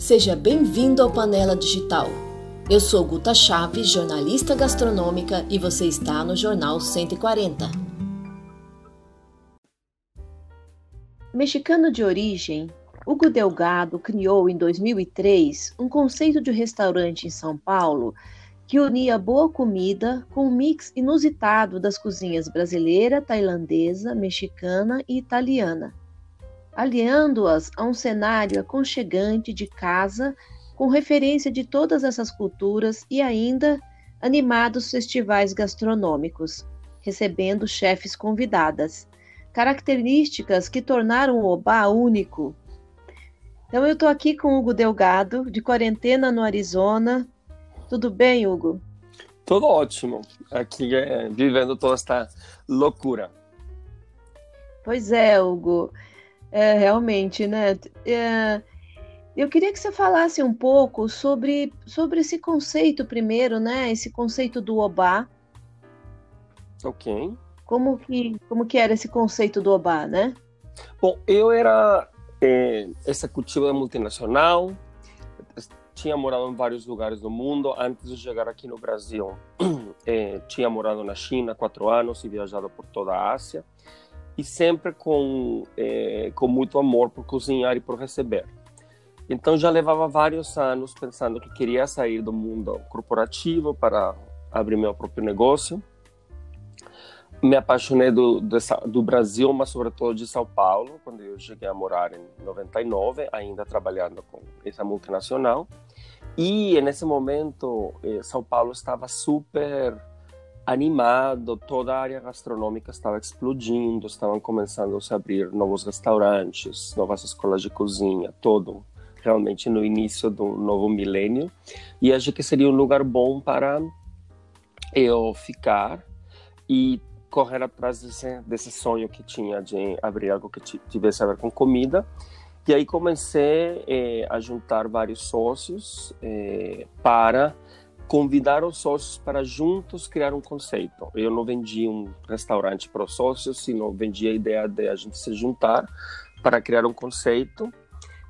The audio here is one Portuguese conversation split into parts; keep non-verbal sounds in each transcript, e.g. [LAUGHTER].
Seja bem-vindo ao Panela Digital. Eu sou Guta Chaves, jornalista gastronômica, e você está no Jornal 140. Mexicano de origem, Hugo Delgado criou em 2003 um conceito de restaurante em São Paulo que unia boa comida com um mix inusitado das cozinhas brasileira, tailandesa, mexicana e italiana aliando-as a um cenário aconchegante de casa com referência de todas essas culturas e ainda animados festivais gastronômicos, recebendo chefes convidadas, características que tornaram o Obá único. Então eu estou aqui com Hugo Delgado, de quarentena no Arizona. Tudo bem, Hugo? Tudo ótimo. Aqui é, vivendo toda esta loucura. Pois é, Hugo. É, realmente, né? É, eu queria que você falasse um pouco sobre, sobre esse conceito primeiro, né? Esse conceito do Obá. Ok. Como que, como que era esse conceito do Obá, né? Bom, eu era é, executiva multinacional, tinha morado em vários lugares do mundo antes de chegar aqui no Brasil. [CLEARS THROAT] É, tinha morado na China quatro anos e viajado por toda a Ásia e sempre com, é, com muito amor por cozinhar e por receber. Então já levava vários anos pensando que queria sair do mundo corporativo para abrir meu próprio negócio. Me apaixonei do, do, do Brasil, mas sobretudo de São Paulo, quando eu cheguei a morar em 99, ainda trabalhando com essa multinacional. E nesse momento, eh, São Paulo estava super animado, toda a área gastronômica estava explodindo, estavam começando a se abrir novos restaurantes, novas escolas de cozinha, todo realmente no início do novo milênio. E achei que seria um lugar bom para eu ficar e correr atrás desse, desse sonho que tinha de abrir algo que tivesse a ver com comida. E aí comecei eh, a juntar vários sócios eh, para convidar os sócios para juntos criar um conceito. Eu não vendi um restaurante para os sócios, sino vendi a ideia de a gente se juntar para criar um conceito.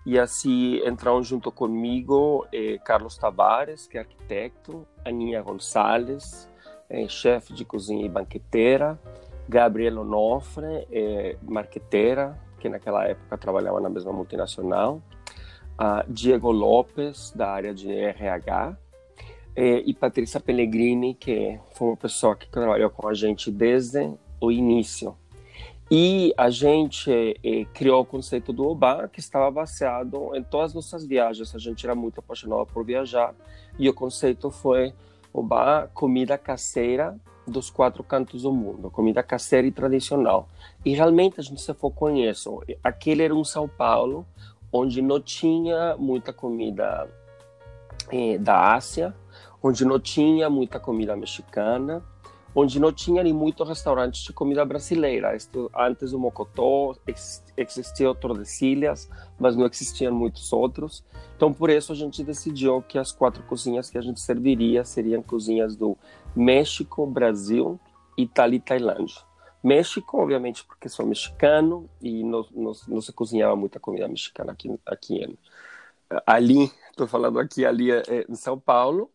E assim entraram junto comigo eh, Carlos Tavares, que é arquiteto, Aninha Gonçalves, eh, chefe de cozinha e banqueteira, Gabriela Onofre, eh, marqueteira, que naquela época trabalhava na mesma multinacional, uh, Diego Lopes, da área de RH, é, e Patrícia Pellegrini, que foi uma pessoa que trabalhou com a gente desde o início. E a gente é, criou o conceito do Oba, que estava baseado em todas as nossas viagens. A gente era muito apaixonado por viajar, e o conceito foi Oba, comida caseira dos quatro cantos do mundo, comida caseira e tradicional. E realmente a gente se focou nisso. Aquele era um São Paulo onde não tinha muita comida eh, da Ásia, onde não tinha muita comida mexicana, onde não tinha nem muito restaurante de comida brasileira. antes do Mocotó existia outro de Ilhas, mas não existiam muitos outros. Então, por isso a gente decidiu que as quatro cozinhas que a gente serviria seriam cozinhas do México, Brasil, Itália e Tailândia. México, obviamente, porque sou mexicano e não, não, não se cozinhava muita comida mexicana aqui, aqui ali, estou falando aqui ali é, é, em São Paulo.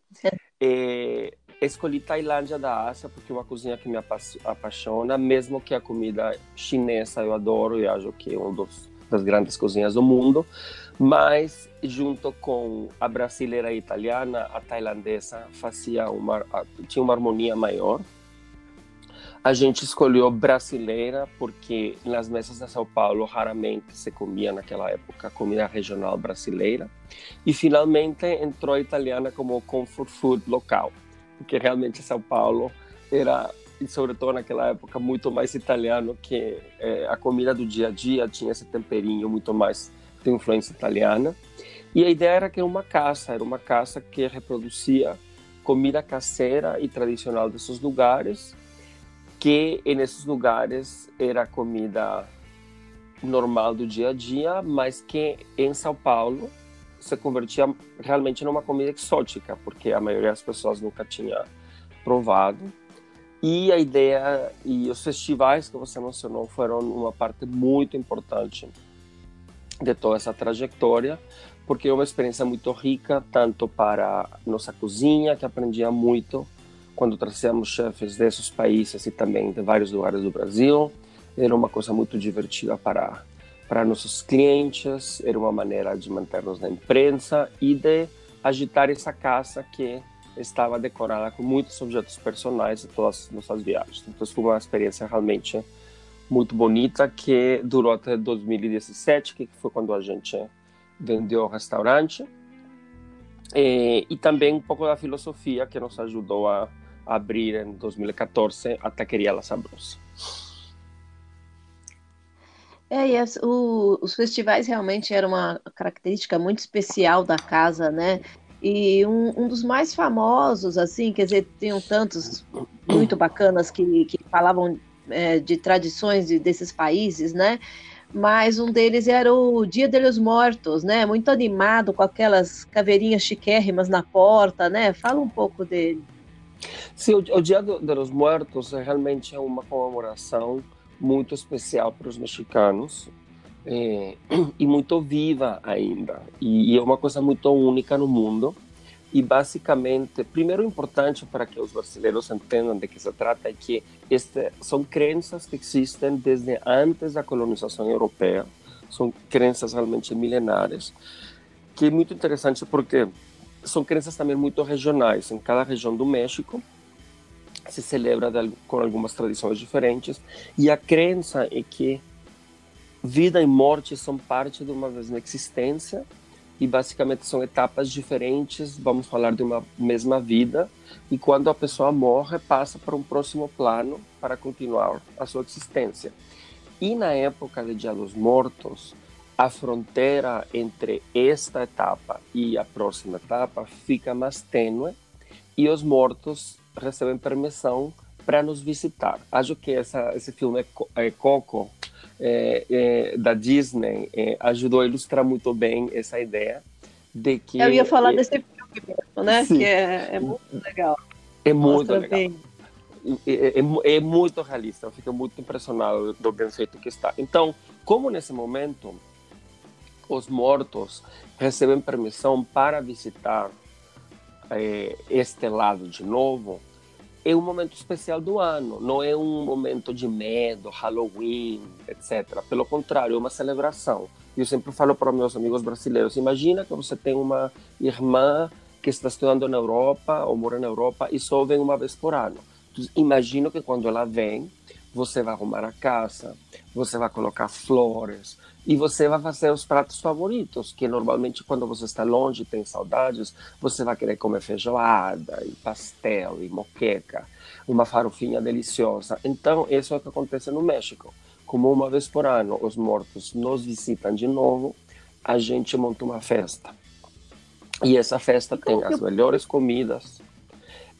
É, escolhi Tailândia da Ásia porque é uma cozinha que me apaixona, mesmo que a comida chinesa eu adoro e acho que é uma das grandes cozinhas do mundo. Mas junto com a brasileira e a italiana, a tailandesa fazia uma tinha uma harmonia maior. A gente escolheu brasileira porque nas mesas de São Paulo raramente se comia naquela época comida regional brasileira. E finalmente entrou a italiana como comfort food local, porque realmente São Paulo era, e sobretudo naquela época, muito mais italiano que é, a comida do dia a dia tinha esse temperinho muito mais de influência italiana. E a ideia era que era uma casa, era uma casa que reproduzia comida caseira e tradicional desses lugares que nesses lugares era comida normal do dia a dia, mas que em São Paulo se convertia realmente numa comida exótica, porque a maioria das pessoas nunca tinha provado. E a ideia e os festivais que você mencionou foram uma parte muito importante de toda essa trajetória, porque é uma experiência muito rica, tanto para nossa cozinha, que aprendia muito quando trazíamos chefes desses países e também de vários lugares do Brasil. Era uma coisa muito divertida para para nossos clientes, era uma maneira de manter-nos na imprensa e de agitar essa casa que estava decorada com muitos objetos personais de todas as nossas viagens. Então foi uma experiência realmente muito bonita que durou até 2017, que foi quando a gente vendeu o restaurante. E, e também um pouco da filosofia que nos ajudou a abrir em 2014 a Taqueria La Sabrosa. É, e as, o, os festivais realmente eram uma característica muito especial da casa, né? E um, um dos mais famosos, assim, quer dizer, tinham tantos muito bacanas que, que falavam é, de tradições de, desses países, né? Mas um deles era o Dia dos Mortos, né? Muito animado, com aquelas caveirinhas chiquérrimas na porta, né? Fala um pouco dele. Sim, o, o Dia dos Mortos realmente é uma comemoração muito especial para os mexicanos é, e muito viva ainda. E, e, é uma coisa muito única no mundo. E basicamente, primeiro importante para que os brasileiros entendam de que se trata é que este, são crenças que existem desde antes da colonização europeia. São crenças realmente milenares, que é muito interessante porque são crenças também muito regionais. Em cada região do México se celebra com algumas tradições diferentes e a crença é que vida e morte são parte de uma mesma existência e basicamente são etapas diferentes, vamos falar de uma mesma vida, e quando a pessoa morre, passa para um próximo plano para continuar a sua existência. E na época de Dia dos Mortos, a fronteira entre esta etapa e a próxima etapa fica mais tênue e os mortos recebem permissão para nos visitar. Acho que essa, esse filme é, Coco, é, é, da Disney, é, ajudou a ilustrar muito bem essa ideia de que... Eu ia falar é, desse filme mesmo, né? Sim. Que é, é, muito legal. É muito Mostra legal. É, é, muito realista, eu fico muito impressionado do bem feito que está. Então, como nesse momento os mortos recebem permissão para visitar é, este lado de novo, é um momento especial do ano, não é um momento de medo, Halloween, etc. Pelo contrário, é uma celebração. Eu sempre falo para meus amigos brasileiros: imagina que você tem uma irmã que está estudando na Europa ou mora na Europa e só vem uma vez por ano. Então, imagino que quando ela vem, você vai arrumar a casa, você vai colocar flores, e você vai fazer os pratos favoritos, que normalmente quando você está longe, tem saudades, você vai querer comer feijoada, e pastel, e moqueca, uma farofinha deliciosa. Então, isso é o que acontece no México. Como uma vez por ano os mortos nos visitam de novo, a gente monta uma festa. E essa festa tem as melhores comidas,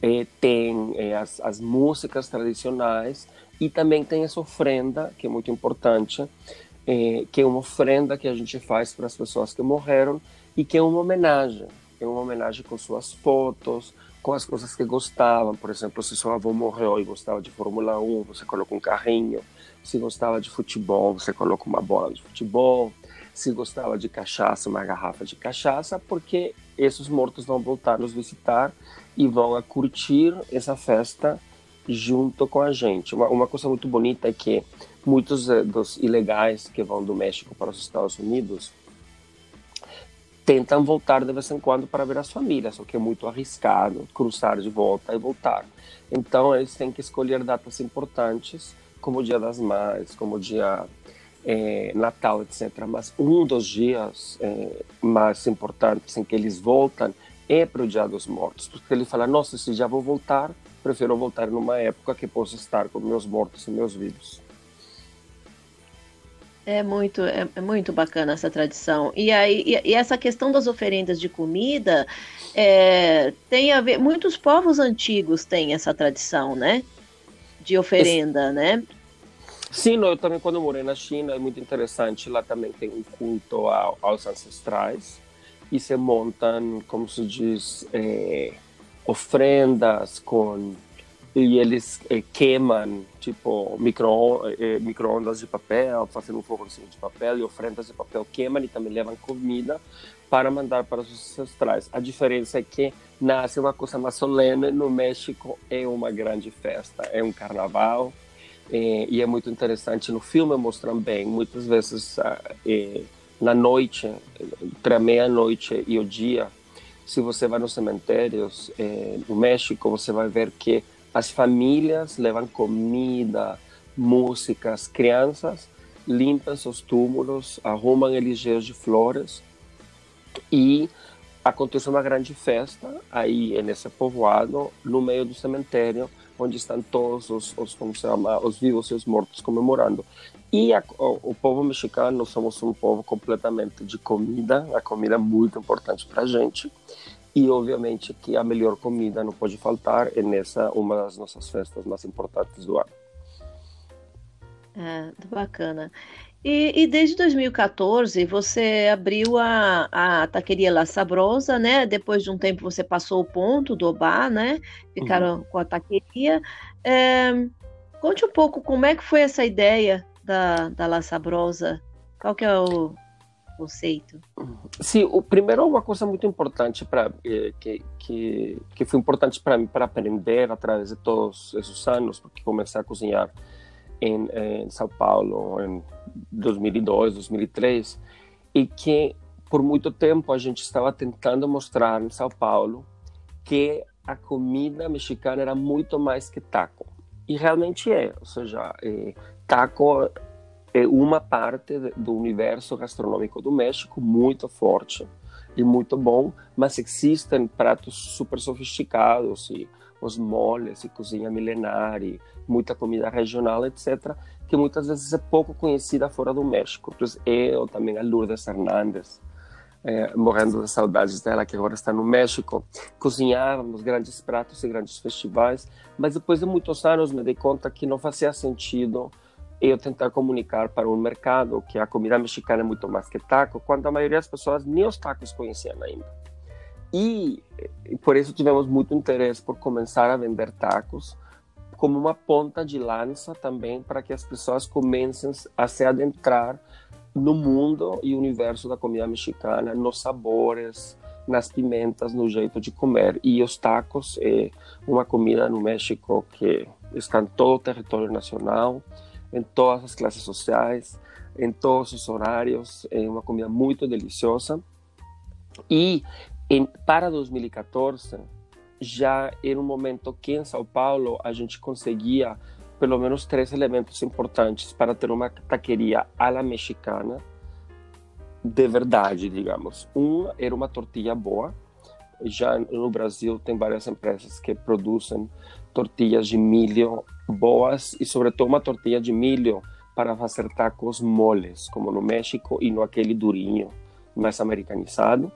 eh, tem eh, as, as músicas tradicionais e também tem essa ofrenda, que é muito importante, é, que é uma oferenda que a gente faz para as pessoas que morreram e que é uma homenagem. É uma homenagem com suas fotos, com as coisas que gostavam. Por exemplo, se seu avô morreu e gostava de Fórmula 1, você coloca um carrinho. Se gostava de futebol, você coloca uma bola de futebol. Se gostava de cachaça, uma garrafa de cachaça, porque esses mortos vão voltar nos visitar e vão curtir essa festa junto com a gente. Uma, uma coisa muito bonita é que muitos eh, dos ilegais que vão do México para os Estados Unidos tentam voltar de vez em quando para ver as famílias, o que é muito arriscado, cruzar de volta e voltar. Então, eles têm que escolher datas importantes, como o Dia das Mães, como o Dia é, Natal, etc. Mas um dos dias é, mais importantes em que eles voltam é para o Dia dos Mortos, porque ele fala: Nossa, se já vou voltar, prefiro voltar numa época que posso estar com meus mortos e meus vivos. É muito, é, é, muito bacana essa tradição. E aí, e, e essa questão das oferendas de comida é, tem a ver. Muitos povos antigos têm essa tradição, né? De oferenda, Esse, né? Sim, eu também quando morei na China é muito interessante. Lá também tem um culto ao, aos ancestrais e se montam, como se diz, é, ofrendas com e eles é, queimam tipo micro, eh, micro-ondas de papel, fazendo um fogãozinho de papel e ofrendas de papel queimam e também levam comida para mandar para os ancestrais. A diferença é que nasce uma coisa mais solene, no México é uma grande festa, é um carnaval, eh, e é muito interessante. No filme mostram bem, muitas vezes eh, na noite, entre a meia-noite e o dia, se você vai nos cemitérios eh, no México, você vai ver que as famílias levam comida, músicas, crianças limpam seus túmulos, arrumam eles cheios de flores e acontece uma grande festa aí nesse povoado, no meio do cemitério, onde estão todos os, os como se chama, os vivos e os mortos comemorando. E a, o, o, povo mexicano, somos um povo completamente de comida, a comida é muito importante para a gente. E obviamente que a melhor comida não pode faltar é nessa uma das nossas festas mais importantes do ano. É, bacana. E, e, desde 2014 você abriu a, a taqueria La Sabrosa, né? Depois de um tempo você passou o ponto do Obá, né? Ficaram uhum. com a taqueria. É, conte um pouco como é que foi essa ideia da, da La Sabrosa. Qual que é o conceito? Sim, o primeiro uma coisa muito importante para eh, que, que que foi importante para mim para aprender através de todos esses anos, porque comecei a cozinhar em, em São Paulo em 2002, 2003, e que por muito tempo a gente estava tentando mostrar em São Paulo que a comida mexicana era muito mais que taco. E realmente é, ou seja, é, taco é uma parte do universo gastronômico do México muito forte e muito bom, mas existem pratos super sofisticados e os moles e cozinha milenar e muita comida regional, etc., que muitas vezes é pouco conhecida fora do México. Então, eu também a Lourdes Hernandes, é, morrendo de saudades dela, que agora está no México, cozinhávamos grandes pratos e grandes festivais, mas depois de muitos anos me dei conta que não fazia sentido eu tentar comunicar para um mercado que a comida mexicana é muito mais que taco, quando a maioria das pessoas nem os tacos conheciam ainda. E, por isso tivemos muito interesse por começar a vender tacos como uma ponta de lança também para que as pessoas comecem a se adentrar no mundo e universo da comida mexicana, nos sabores, nas pimentas, no jeito de comer. E os tacos é uma comida no México que está em todo o território nacional, em todas as classes sociais, em todos os horários. É uma comida muito deliciosa. E em, para 2014, já era um momento que em São Paulo a gente conseguia pelo menos três elementos importantes para ter uma taqueria à la mexicana de verdade, digamos. Um era uma tortilha boa. Já no Brasil tem várias empresas que produzem tortilhas de milho boas e sobretudo uma tortilha de milho para fazer tacos moles, como no México e no aquele durinho mais americanizado.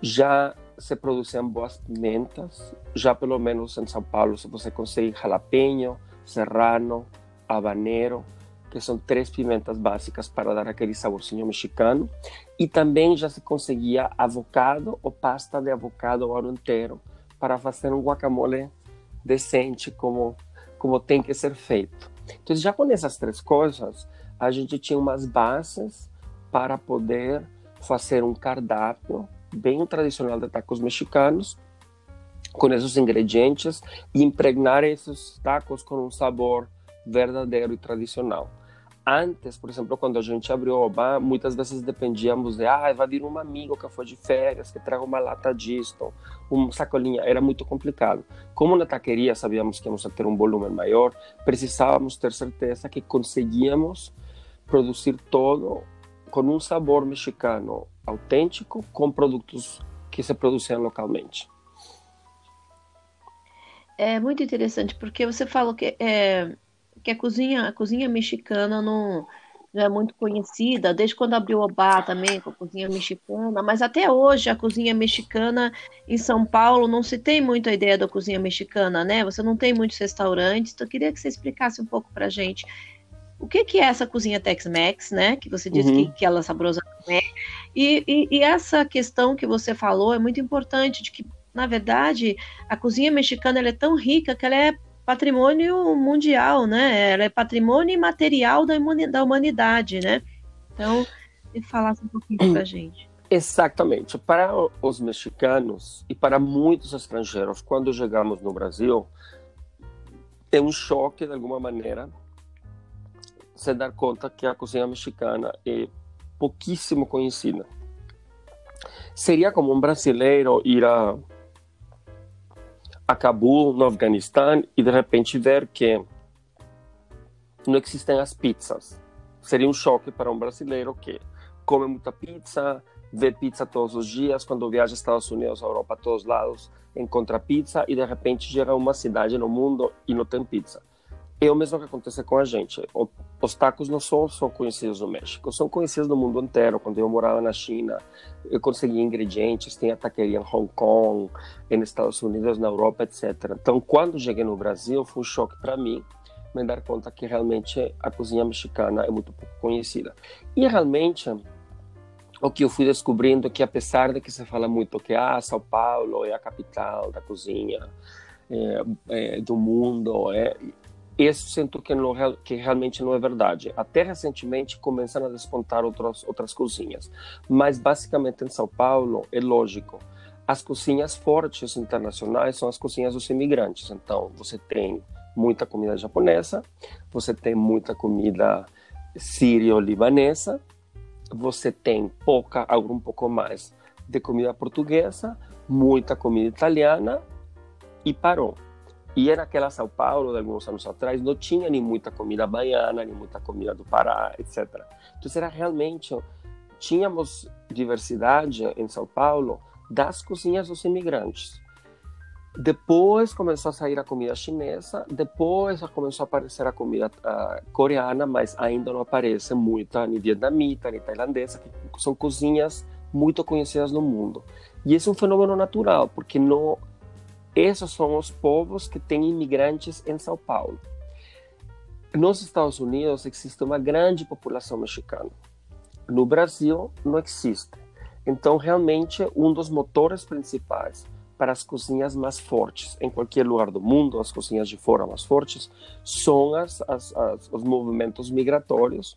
Já se produziam boas pimentas, já pelo menos em São Paulo você consegue jalapeño, serrano, habanero, que são três pimentas básicas para dar aquele saborzinho mexicano. E também já se conseguia avocado ou pasta de avocado o ano inteiro para fazer um guacamole decente como como tem que ser feito. Então já com essas três coisas a gente tinha umas bases para poder fazer um cardápio bem tradicional de tacos mexicanos, com esses ingredientes e impregnar esses tacos com um sabor verdadeiro e tradicional. Antes, por exemplo, quando a gente abriu o Oba, muitas vezes dependíamos de, ah, vai vir um amigo que foi de férias, que traga uma lata disto, uma sacolinha, era muito complicado. Como na taqueria sabíamos que íamos ter um volume maior, precisávamos ter certeza que conseguíamos produzir todo com um sabor mexicano autêntico com produtos que se produziam localmente. É muito interessante porque você falou que, é, que a cozinha a cozinha mexicana não, não é muito conhecida desde quando abriu o bar também com a cozinha mexicana, mas até hoje a cozinha mexicana em São Paulo não se tem muito a ideia da cozinha mexicana, né? Você não tem muitos restaurantes, então eu queria que você explicasse um pouco para gente o que, que é essa cozinha Tex-Mex, né? Que você disse uhum. que, que ela é saborosa é. E, e, e, essa questão que você falou é muito importante, de que, na verdade, a cozinha mexicana é tão rica que ela é patrimônio mundial, né? Ela é patrimônio imaterial da, da humanidade, né? Então, ele falasse um pouquinho para a gente. [CLEARS THROAT] Exatamente. Para os mexicanos e para muitos estrangeiros, quando chegamos no Brasil, é um choque, de alguma maneira, se dar conta que a cozinha mexicana é pouquíssimo conhecida. Seria como um brasileiro ir a, a Cabul, no Afeganistão, e de repente ver que não existem as pizzas. Seria um choque para um brasileiro que come muita pizza, vê pizza todos os dias, quando viaja Estados Unidos, Europa, todos os lados, encontra pizza e de repente chega a uma cidade no mundo e não tem pizza. É o mesmo que acontece com a gente. Os tacos não são só conhecidos no México, são conhecidos no mundo inteiro. Quando eu morava na China, eu conseguia ingredientes, tinha taqueria em Hong Kong, nos Estados Unidos, na Europa, etc. Então, quando cheguei no Brasil, foi um choque para mim me dar conta que realmente a cozinha mexicana é muito pouco conhecida. E realmente o que eu fui descobrindo é que apesar de que se fala muito que ah, São Paulo é a capital da cozinha é, é, do mundo, é, isso sinto que, não, que realmente não é verdade. Até recentemente começam a despontar outras, outras cozinhas, mas basicamente em São Paulo é lógico. As cozinhas fortes internacionais são as cozinhas dos imigrantes. Então, você tem muita comida japonesa, você tem muita comida sírio-libanesa, você tem pouca, algo um pouco mais de comida portuguesa, muita comida italiana e parou. E naquela São Paulo, de alguns anos atrás, não tinha nem muita comida baiana, nem muita comida do Pará, etc. Então, era realmente. Tínhamos diversidade em São Paulo das cozinhas dos imigrantes. Depois começou a sair a comida chinesa, depois começou a aparecer a comida uh, coreana, mas ainda não aparece muita nem vietnamita, nem tailandesa, que são cozinhas muito conhecidas no mundo. E esse é um fenômeno natural, porque não esses são os povos que têm imigrantes em São Paulo. Nos Estados Unidos existe uma grande população mexicana. No Brasil não existe. Então, realmente, um dos motores principais para as cozinhas mais fortes em qualquer lugar do mundo, as cozinhas de fora mais fortes, são as, as, as, os movimentos migratórios.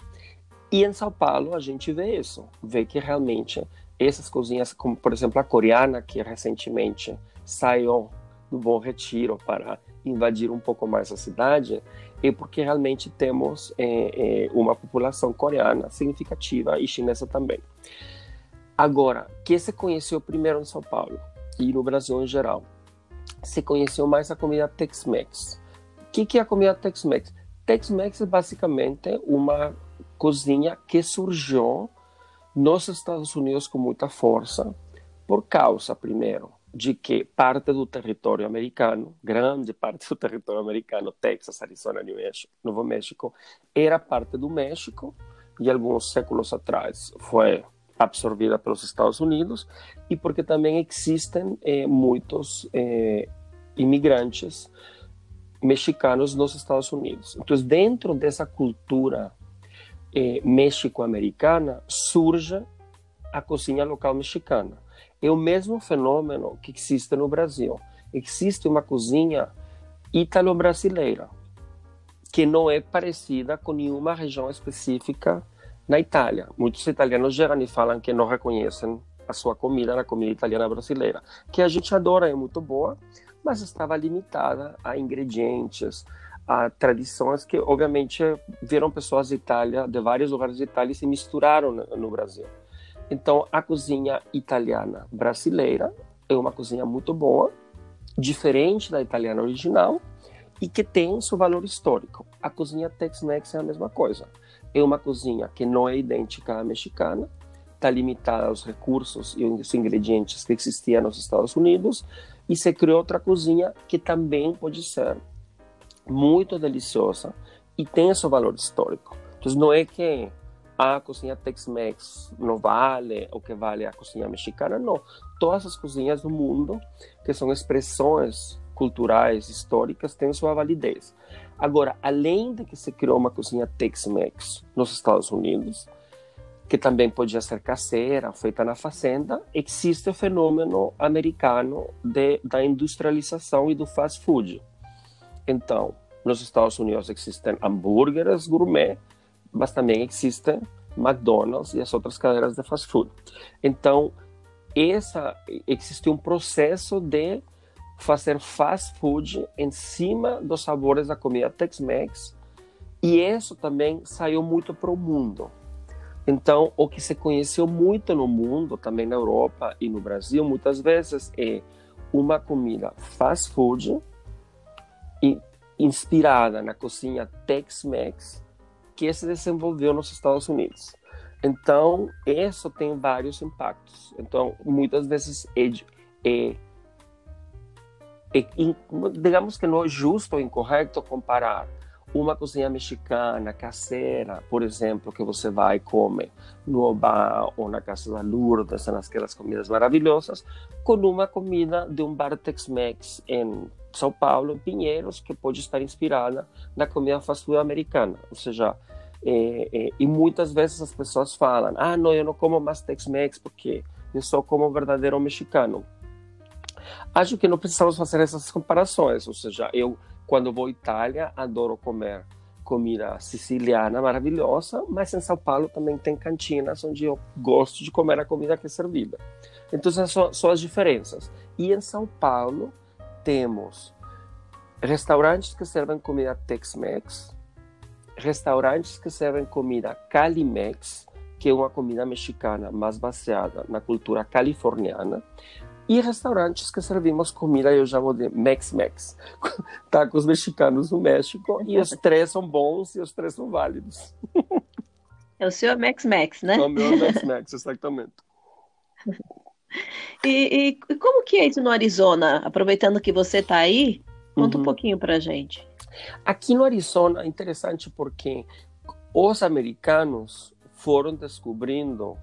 E em São Paulo a gente vê isso, vê que realmente essas cozinhas, como por exemplo a coreana, que recentemente saiu do Bom Retiro para invadir um pouco mais a cidade, é porque realmente temos é, é, uma população coreana significativa e chinesa também. Agora, que se conheceu primeiro em São Paulo? e no Brasil em geral. Se conheceu mais a comida Tex-Mex. O que, que é a comida Tex-Mex? Tex-Mex é basicamente uma cozinha que surgiu nos Estados Unidos com muita força, por causa, primeiro, de que parte do território americano, grande parte do território americano, Texas, Arizona, New México, Novo México, era parte do México e alguns séculos atrás foi absorvida pelos Estados Unidos e porque também existem eh, muitos eh, imigrantes mexicanos nos Estados Unidos. Então, dentro dessa cultura eh, mexico-americana surge a cozinha local mexicana. É o mesmo fenômeno que existe no Brasil. Existe uma cozinha italo-brasileira que não é parecida com nenhuma região específica na Itália. Muitos italianos chegam e falam que não reconhecem a sua comida na comida italiana brasileira, que a gente adora, é muito boa, mas estava limitada a ingredientes, a tradições que, obviamente, viram pessoas de Itália, de vários lugares de Itália, e se misturaram no Brasil. Então, a cozinha italiana brasileira é uma cozinha muito boa, diferente da italiana original e que tem seu valor histórico. A cozinha Tex-Mex é a mesma coisa é uma cozinha que não é idêntica à mexicana, está limitada aos recursos e aos ingredientes que existiam nos Estados Unidos, e se criou outra cozinha que também pode ser muito deliciosa e tem seu valor histórico. Então, não é que a cozinha Tex-Mex não vale o que vale a cozinha mexicana, não. Todas as cozinhas do mundo, que são expressões culturais, históricas, têm sua validez. Agora, além de que se criou uma cozinha Tex-Mex nos Estados Unidos, que também podia ser caseira, feita na fazenda, existe o fenômeno americano de, da industrialização e do fast food. Então, nos Estados Unidos existem hambúrgueres gourmet, mas também existem McDonald's e as outras cadeiras de fast food. Então, essa existe um processo de fazer fast food em cima dos sabores da comida Tex-Mex e isso também saiu muito para o mundo. Então, o que se conheceu muito no mundo, também na Europa e no Brasil, muitas vezes é uma comida fast food inspirada na cozinha Tex-Mex que se desenvolveu nos Estados Unidos. Então, isso tem vários impactos. Então, muitas vezes é, é, é digamos que não é justo ou incorreto comparar uma cozinha mexicana caseira, por exemplo, que você vai e come no bar ou na casa da Lourdes, naquelas comidas maravilhosas, com uma comida de um bar Tex-Mex em São Paulo, em Pinheiros, que pode estar inspirada na comida fast food americana. Ou seja, é, é, e muitas vezes as pessoas falam: ah, não, eu não como mais Tex-Mex porque eu só como verdadeiro mexicano. Acho que não precisamos fazer essas comparações. Ou seja, eu quando vou à Itália, adoro comer comida siciliana maravilhosa, mas em São Paulo também tem cantinas onde eu gosto de comer a comida que é servida. Então, essas são as diferenças. E em São Paulo, temos restaurantes que servem comida Tex-Mex, restaurantes que servem comida Calimex, que é uma comida mexicana mais baseada na cultura californiana, e restaurantes que servimos comida, eu chamo de Mex-Mex, [LAUGHS] tacos mexicanos no México, e os três são bons e os três são válidos. [LAUGHS] É o seu Mex-Mex, né? É o meu Mex-Mex, exatamente. [LAUGHS] E, e, como que é isso no Arizona? Aproveitando que você está aí, conta uhum. um pouquinho para gente. Aqui no Arizona é interessante porque os americanos foram descobrindo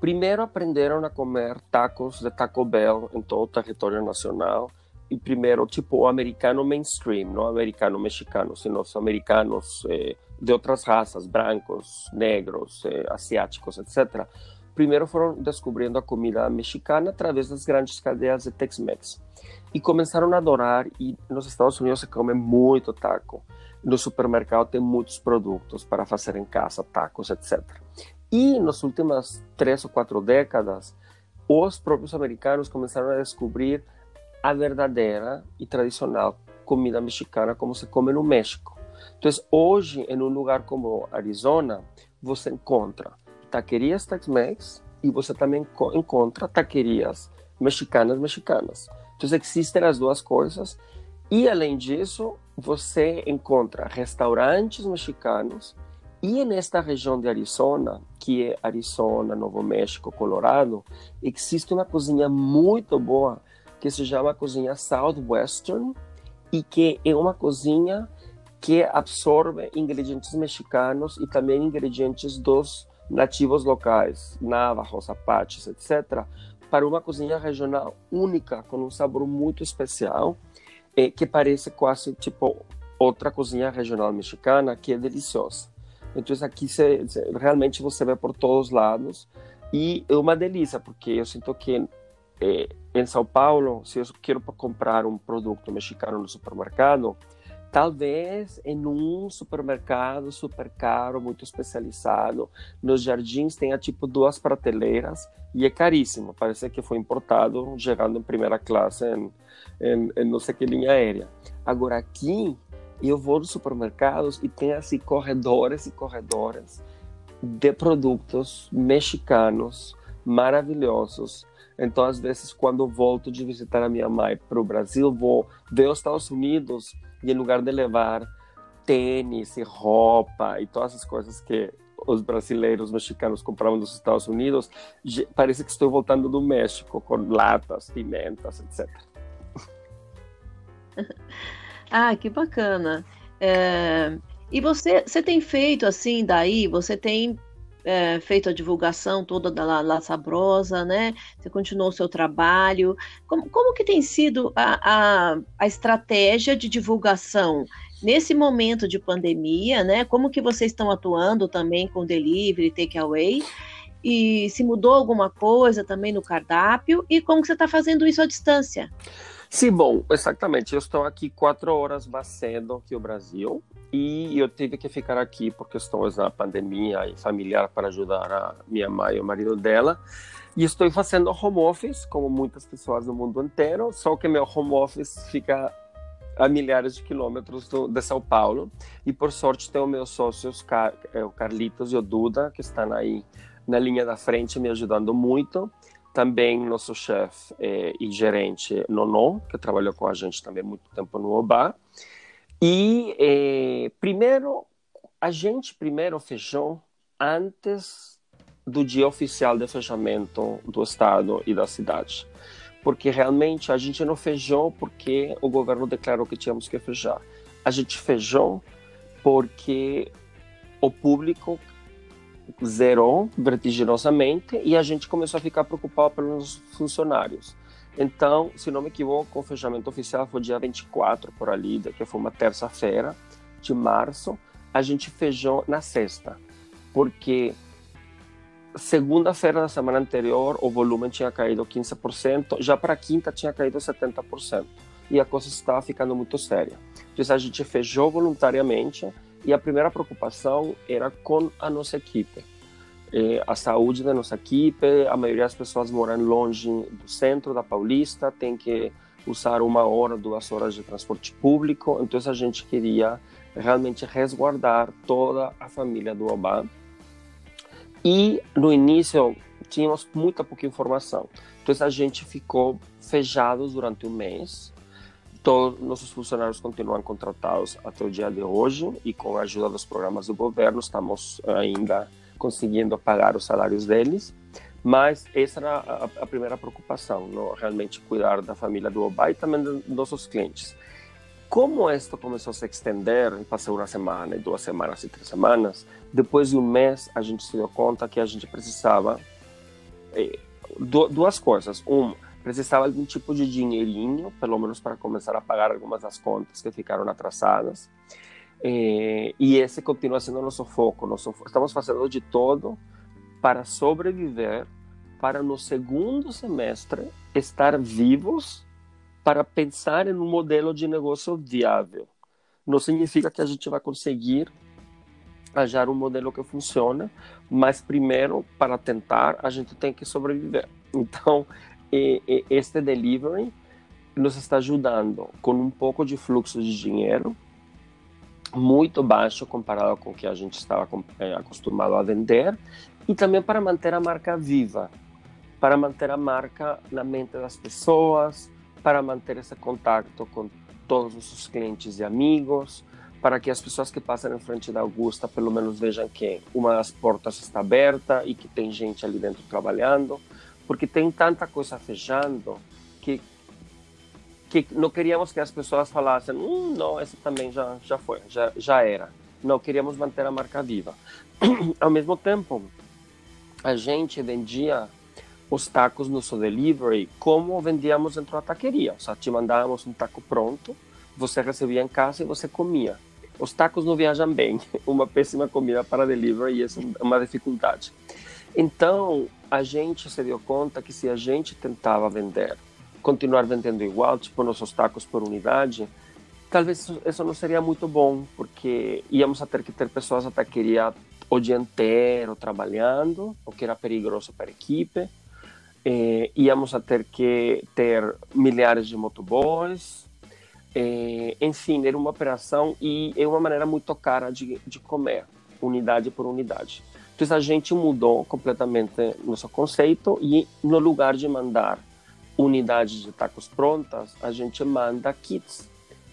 primeiro aprenderam a comer tacos de Taco Bell em todo o território nacional e primeiro tipo americano mainstream, não americano mexicano, sino os americanos eh, de outras raças, brancos, negros, eh, asiáticos, etc. Primeiro foram descobrindo a comida mexicana através das grandes cadeias de Tex-Mex e começaram a adorar e nos Estados Unidos se come muito taco. No supermercado tem muitos produtos para fazer em casa, tacos, etc. E nas últimas três ou quatro décadas, os próprios americanos começaram a descobrir a verdadeira e tradicional comida mexicana como se come no México. Então, hoje, em um lugar como Arizona, você encontra taquerias Tex-Mex e você também encontra taquerias mexicanas mexicanas. Então, existem as duas coisas. E, além disso, você encontra restaurantes mexicanos e nesta região de Arizona, que é Arizona, Novo México, Colorado, existe uma cozinha muito boa que se chama cozinha Southwestern e que é uma cozinha que absorve ingredientes mexicanos e também ingredientes dos nativos locais, navajos, apaches, etc., para uma cozinha regional única, com um sabor muito especial, eh, que parece quase tipo outra cozinha regional mexicana, que é deliciosa. Então aqui cê, cê, realmente você vê por todos os lados e é uma delícia porque eu sinto que é, em São Paulo, se eu quero comprar um produto mexicano no supermercado, talvez em um supermercado super caro, muito especializado, nos jardins tenha tipo duas prateleiras e é caríssimo. Parece que foi importado, chegando em primeira classe em, em, em não sei que linha aérea. Agora aqui eu vou nos supermercados e tem assim corredores e corredores de produtos mexicanos maravilhosos. Então, às vezes, quando volto de visitar a minha mãe para o Brasil, vou ver os Estados Unidos e, em lugar de levar tênis e roupa e todas as coisas que os brasileiros mexicanos compravam nos Estados Unidos, parece que estou voltando do México com latas, pimentas, etc. [LAUGHS] Ah, que bacana. É, e você, você tem feito assim, daí, você tem é, feito a divulgação toda da La, La, Sabrosa, né? Você continuou o seu trabalho. Como, como que tem sido a, a, a estratégia de divulgação nesse momento de pandemia, né? Como que vocês estão atuando também com delivery, takeaway? E se mudou alguma coisa também no cardápio? E como que você está fazendo isso à distância? Sim, bom, exatamente. Eu estou aqui quatro horas mais cedo que o Brasil e eu tive que ficar aqui porque estou na pandemia e familiar para ajudar a minha mãe e o marido dela. E estou fazendo home office, como muitas pessoas no mundo inteiro, só que meu home office fica a milhares de quilômetros do, de São Paulo. E por sorte tenho meus sócios, é, o Carlitos e o Duda, que estão aí na linha da frente me ajudando muito. Também nosso chefe eh, e gerente Nono, que trabalhou com a gente também muito tempo no OBA. E eh, primeiro, a gente primeiro fechou antes do dia oficial de fechamento do estado e da cidade. Porque realmente a gente não fechou porque o governo declarou que tínhamos que fechar. A gente fechou porque o público zerou vertiginosamente e a gente começou a ficar preocupado pelos funcionários. Então, se não me equivoco, o fechamento oficial foi dia 24 por ali, que foi uma terça-feira de março. A gente fechou na sexta, porque segunda-feira da semana anterior o volume tinha caído 15%, já para quinta tinha caído 70%. E a coisa estava ficando muito séria. Então a gente fechou voluntariamente e a primeira preocupação era com a nossa equipe. É, a saúde da nossa equipe, a maioria das pessoas moram longe do centro da Paulista, tem que usar uma hora, duas horas de transporte público, então a gente queria realmente resguardar toda a família do Obama. E no início tínhamos muita pouca informação, então a gente ficou fechados durante um mês, Todos nossos funcionários continuam contratados até o dia de hoje e com a ajuda dos programas do governo estamos ainda conseguindo pagar os salários deles. Mas essa era a, a primeira preocupação, não? realmente cuidar da família do Oba e também dos nossos clientes. Como isto começou a se estender, passou uma semana, duas semanas e três semanas, depois de um mês a gente se deu conta que a gente precisava eh, duas coisas. Uma, precisava algum tipo de dinheirinho, pelo menos para começar a pagar algumas das contas que ficaram atrasadas. Eh, e esse continua sendo nosso foco. Nosso, estamos fazendo de todo para sobreviver, para no segundo semestre estar vivos para pensar em um modelo de negócio viável. Não significa que a gente vai conseguir achar um modelo que funcione, mas primeiro, para tentar, a gente tem que sobreviver. [LAUGHS] Então, e, e este delivery nos está ajudando com um pouco de fluxo de dinheiro muito baixo comparado com o que a gente estava eh, acostumado a vender e também para manter a marca viva, para manter a marca na mente das pessoas, para manter esse contato com todos os seus clientes e amigos, para que as pessoas que passam em frente da Augusta pelo menos vejam que uma das portas está aberta e que tem gente ali dentro trabalhando porque tem tanta coisa fechando que que não queríamos que as pessoas falassem, hum, não, esse também já já foi, já já era. Não queríamos manter a marca viva. [CLEARS THROAT] Ao mesmo tempo, a gente vendia os tacos no seu delivery como vendíamos dentro da taqueria. Ou seja, te mandávamos um taco pronto, você recebia em casa e você comia. Os tacos não viajam bem, [LAUGHS] uma péssima comida para delivery e isso é uma dificuldade. Então, a gente se deu conta que se a gente tentava vender, continuar vendendo igual, tipo nossos tacos por unidade, talvez isso não seria muito bom, porque íamos a ter que ter pessoas até queria o dia inteiro trabalhando, o que era perigoso para a equipe. Eh, íamos a ter que ter milhares de motoboys. Eh, enfim, era uma operação e é uma maneira muito cara de, de comer, unidade por unidade. Então a gente mudou completamente nosso conceito e no lugar de mandar unidades de tacos prontas, a gente manda kits,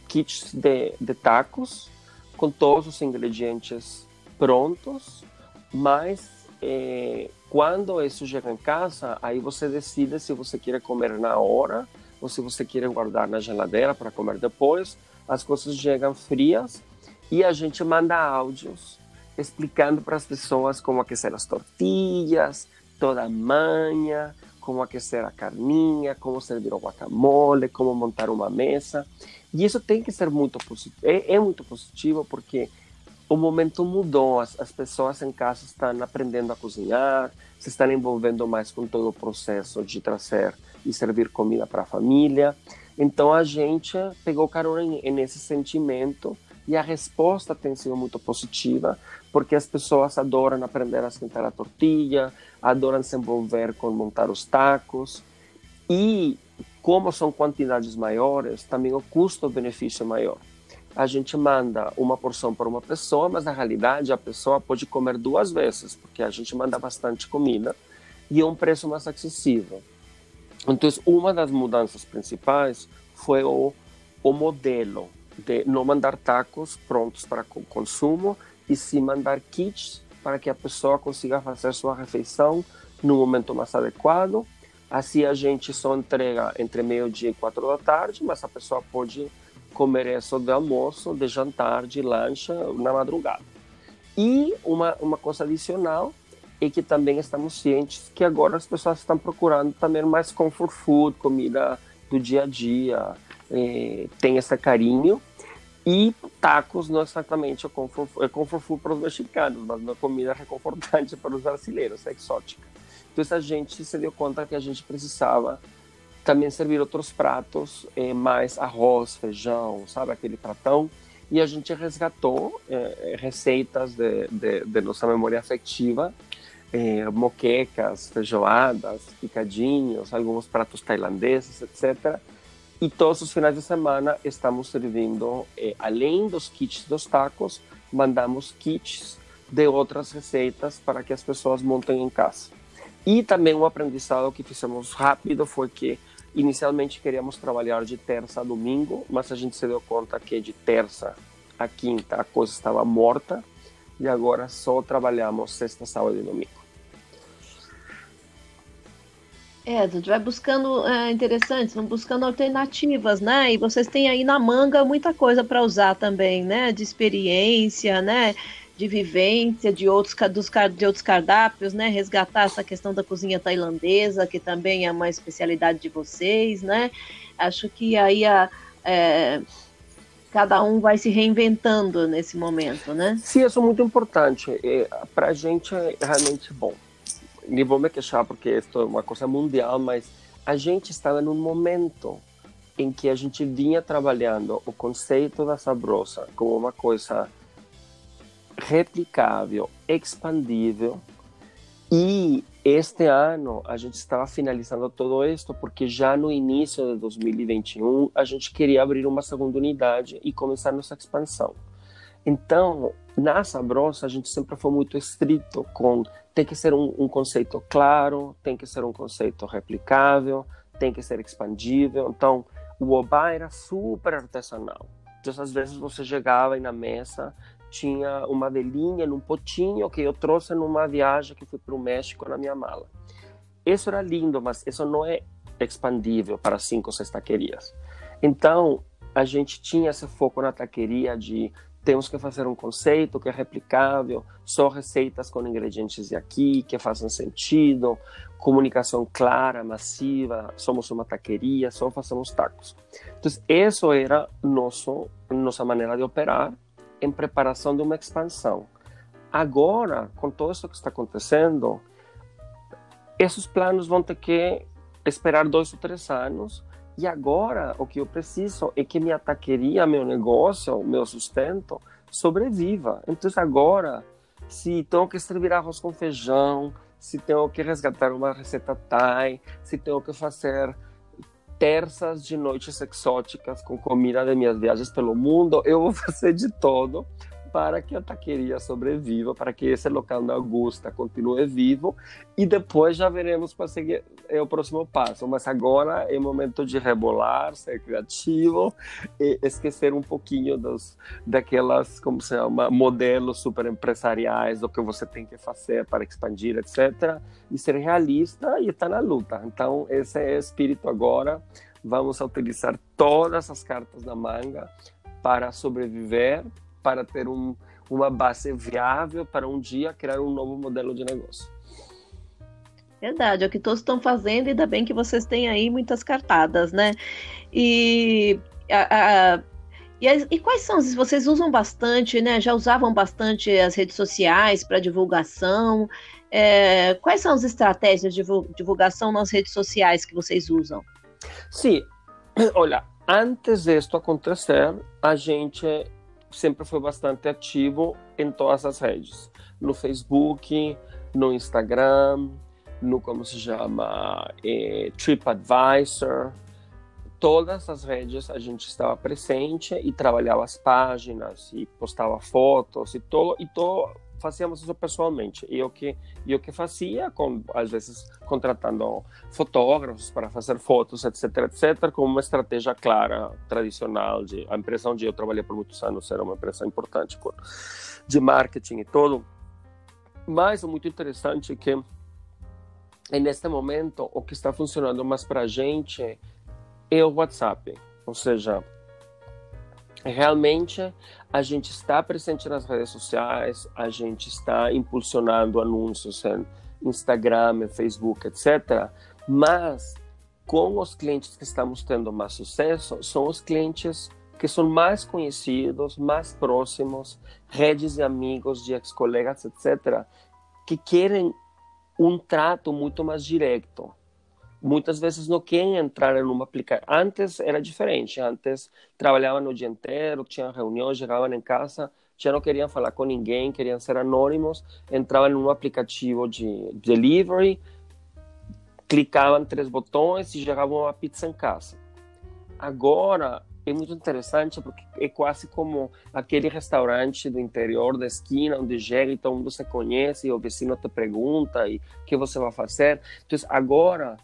kits de, de tacos com todos os ingredientes prontos, mas eh, quando isso chega em casa, aí você decide se você quer comer na hora ou se você quer guardar na geladeira para comer depois. As coisas chegam frias e a gente manda áudios explicando para as pessoas como aquecer as tortilhas, toda a manha, como aquecer a carninha, como servir o guacamole, como montar uma mesa. E isso tem que ser muito positivo. É, é muito positivo porque o momento mudou, as, as, pessoas em casa estão aprendendo a cozinhar, se estão envolvendo mais com todo o processo de trazer e servir comida para a família. Então a gente pegou carona nesse sentimento e a resposta tem sido muito positiva, porque as pessoas adoram aprender a esquentar a tortilha, adoram se envolver com montar os tacos. E como são quantidades maiores, também o custo-benefício é maior. A gente manda uma porção para uma pessoa, mas na realidade a pessoa pode comer duas vezes, porque a gente manda bastante comida e é um preço mais acessível. Então, uma das mudanças principais foi o, o modelo de não mandar tacos prontos para consumo e sim mandar kits para que a pessoa consiga fazer sua refeição no momento mais adequado. Assim a gente só entrega entre meio-dia e quatro da tarde, mas a pessoa pode comer isso de almoço, de jantar, de lanche na madrugada. E uma, uma coisa adicional é que também estamos cientes que agora as pessoas estão procurando também mais comfort food, comida do dia a dia, é, tem esse carinho. E tacos não exatamente é comfort food para os mexicanos, mas uma comida [LAUGHS] reconfortante para os brasileiros, é exótica. Então a gente se deu conta que a gente precisava também servir outros pratos, é, mais arroz, feijão, sabe, aquele pratão. E a gente resgatou é, receitas de, de, de, nossa memória afetiva, é, moquecas, feijoadas, picadinhos, alguns pratos tailandeses, etc., e todos os finais de semana estamos servindo, eh, além dos kits dos tacos, mandamos kits de outras receitas para que as pessoas montem em casa. E também um aprendizado que fizemos rápido foi que inicialmente queríamos trabalhar de terça a domingo, mas a gente se deu conta que de terça a quinta a coisa estava morta e agora só trabalhamos sexta, sábado e domingo. É, a gente vai buscando é, interessantes, vão buscando alternativas, né? E vocês têm aí na manga muita coisa para usar também, né? De experiência, né? De vivência, de outros, dos, de outros cardápios, né? Resgatar essa questão da cozinha tailandesa, que também é uma especialidade de vocês, né? Acho que aí a, é, cada um vai se reinventando nesse momento, né? Sim, isso é muito importante. É, para a gente é realmente bom nem vou me queixar porque isso é uma coisa mundial, mas a gente estava num momento em que a gente vinha trabalhando o conceito da sabrosa como uma coisa replicável, expandível. E este ano a gente estava finalizando todo isso porque já no início de 2021 a gente queria abrir uma segunda unidade e começar nossa expansão. Então, na Sabrosa, a gente sempre foi muito estrito com tem que ser um, um, conceito claro, tem que ser um conceito replicável, tem que ser expandível. Então, o Oba era super artesanal. Então, às vezes você chegava e na mesa tinha uma velhinha num potinho que eu trouxe numa viagem que fui para o México na minha mala. Isso era lindo, mas isso não é expandível para cinco ou seis taquerias. Então, a gente tinha esse foco na taqueria de temos que fazer um conceito que é replicável, só receitas com ingredientes de aqui, que façam sentido, comunicação clara, massiva, somos uma taqueria, só fazemos tacos. Então, isso era nosso, nossa maneira de operar em preparação de uma expansão. Agora, com tudo isso que está acontecendo, esses planos vão ter que esperar dois ou três anos e agora o que eu preciso é que minha taqueria, meu negócio, meu sustento sobreviva. Então agora, se tenho que servir arroz com feijão, se tenho que resgatar uma receita Thai, se tenho que fazer terças de noites exóticas com comida de minhas viagens pelo mundo, eu vou [LAUGHS] fazer de todo para que a taqueria sobreviva, para que esse local da Augusta continue vivo e depois já veremos seguir é o próximo passo. Mas agora é momento de rebolar, ser criativo e esquecer um pouquinho dos daquelas como se chama modelos super empresariais do que você tem que fazer para expandir, etc. E ser realista e estar na luta. Então esse é o espírito agora. Vamos utilizar todas as cartas na manga para sobreviver, para ter um, uma base viável para um dia criar um novo modelo de negócio. Verdade, é o que todos estão fazendo, e ainda bem que vocês têm aí muitas cartadas, né? E, a, a, e, e, quais são? Vocês usam bastante, né? Já usavam bastante as redes sociais para divulgação. É, quais são as estratégias de divulgação nas redes sociais que vocês usam? Sim, [CLEARS THROAT] olha, antes disso acontecer, a gente sempre foi bastante ativo em todas as redes, no Facebook, no Instagram, no como se chama eh, TripAdvisor, todas as redes a gente estava presente e trabalhava as páginas e postava fotos e todo e todo fazíamos isso pessoalmente e o que e o que fazia com às vezes contratando fotógrafos para fazer fotos etc etc com uma estratégia clara tradicional de a empresa onde eu trabalhei por muitos anos era uma empresa importante por, de marketing e todo mas o muito interessante é que neste momento o que está funcionando mais para a gente é o WhatsApp. Ou seja, realmente a gente está presente nas redes sociais, a gente está impulsionando anúncios em Instagram, Facebook, etc. Mas com os clientes que estamos tendo mais sucesso, são os clientes que são mais conhecidos, mais próximos, redes de amigos, de ex-colegas, etc., que querem um trato muito mais direto muitas vezes não querem entrar em uma aplicação. Antes era diferente, antes trabalhavam no dia inteiro, tinham reuniões, chegavam em casa, já não queriam falar com ninguém, queriam ser anônimos, entravam em um aplicativo de delivery, clicavam três botões e chegavam uma pizza em casa. Agora é muito interessante porque é quase como aquele restaurante do interior da esquina onde chega e todo mundo se conhece e o vecino te pergunta e o que você vai fazer. Então agora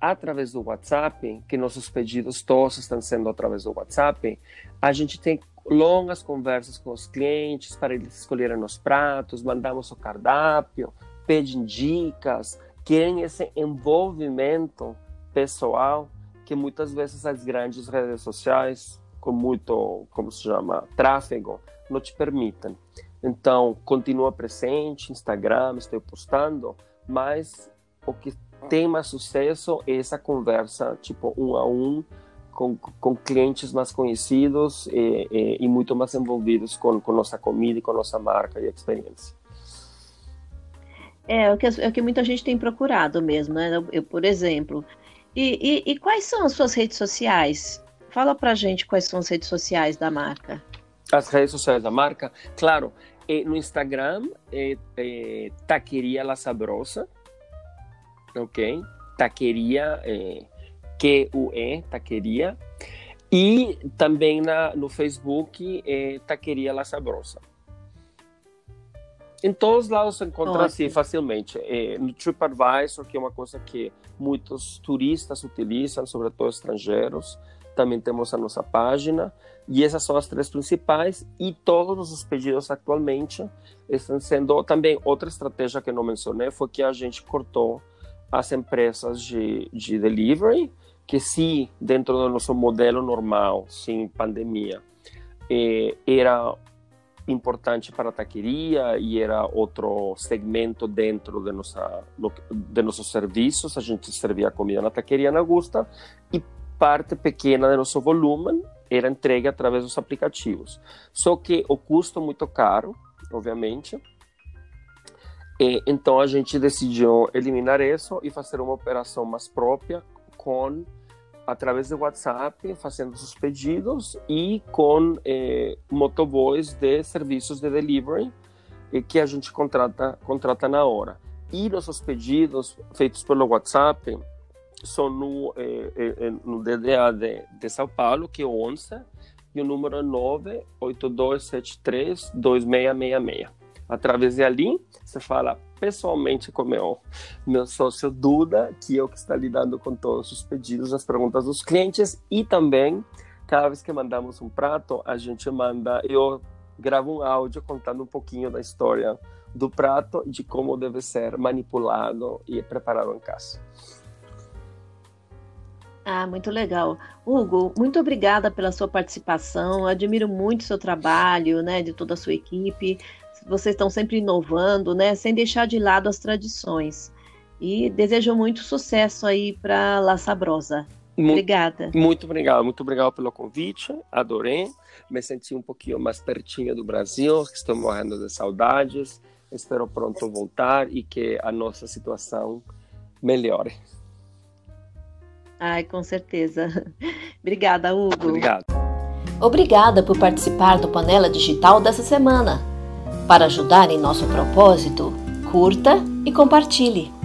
através do WhatsApp, que nossos pedidos todos estão sendo através do WhatsApp, a gente tem longas conversas com os clientes para eles escolherem os pratos, mandamos o cardápio, pedem dicas, querem esse envolvimento pessoal que muitas vezes as grandes redes sociais, com muito, como se chama, tráfego, não te permitem. Então, continua presente, Instagram, estou postando, mas o que tem mais sucesso é essa conversa, tipo, um a um, com, com clientes mais conhecidos e, e, e muito mais envolvidos com, com nossa comida e com nossa marca e experiência. É, é o que, é o que muita gente tem procurado mesmo, né? Eu, por exemplo. E, e, e, quais são as suas redes sociais? Fala pra gente quais são as redes sociais da marca. As redes sociais da marca? Claro, no Instagram é, é Taqueria La Sabrosa, ok? Taqueria, é, Q-U-E, Taqueria. E também na, no Facebook, é Taqueria La Sabrosa. Em todos os lados se encontra assim facilmente. É, no TripAdvisor, que é uma coisa que muitos turistas utilizam, sobretudo estrangeiros, também temos a nossa página. E essas são as três principais. E todos os pedidos atualmente estão sendo. Também outra estratégia que não mencionei foi que a gente cortou as empresas de, de delivery, que sim, dentro do nosso modelo normal, sem pandemia, eh, era importante para a taqueria e era outro segmento dentro de, nossa, de nossos serviços. A gente servia comida na taqueria na Augusta e parte pequena do nosso volume era entregue através dos aplicativos. Só que o custo muito caro, obviamente, e, então a gente decidiu eliminar isso e fazer uma operação mais própria com através do WhatsApp, fazendo os pedidos e com eh, motoboys de serviços de delivery eh, que a gente contrata contrata na hora. E nossos pedidos feitos pelo WhatsApp são no, eh, eh, eh no DDA de, de São Paulo, que é o 11, e o número é 982732666 através ali, você fala pessoalmente com meu, meu sócio Duda, que é o que está lidando com todos os pedidos, as perguntas dos clientes e também, cada vez que mandamos um prato, a gente manda, eu gravo um áudio contando um pouquinho da história do prato, de como deve ser manipulado e preparado em casa. Ah, muito legal. Hugo, muito obrigada pela sua participação. Admiro muito o seu trabalho, né, de toda a sua equipe vocês estão sempre inovando, né, sem deixar de lado as tradições. E desejo muito sucesso aí para La Sabrosa. Muito, Obrigada. Muito obrigado, muito obrigado pelo convite, adorei. Me senti um pouquinho mais pertinho do Brasil, estou morrendo de saudades. Espero pronto voltar e que a nossa situação melhore. Ai, com certeza. [LAUGHS] Obrigada, Hugo. Obrigado. Obrigada por participar do Panela Digital dessa semana. Para ajudar em nosso propósito, curta e compartilhe.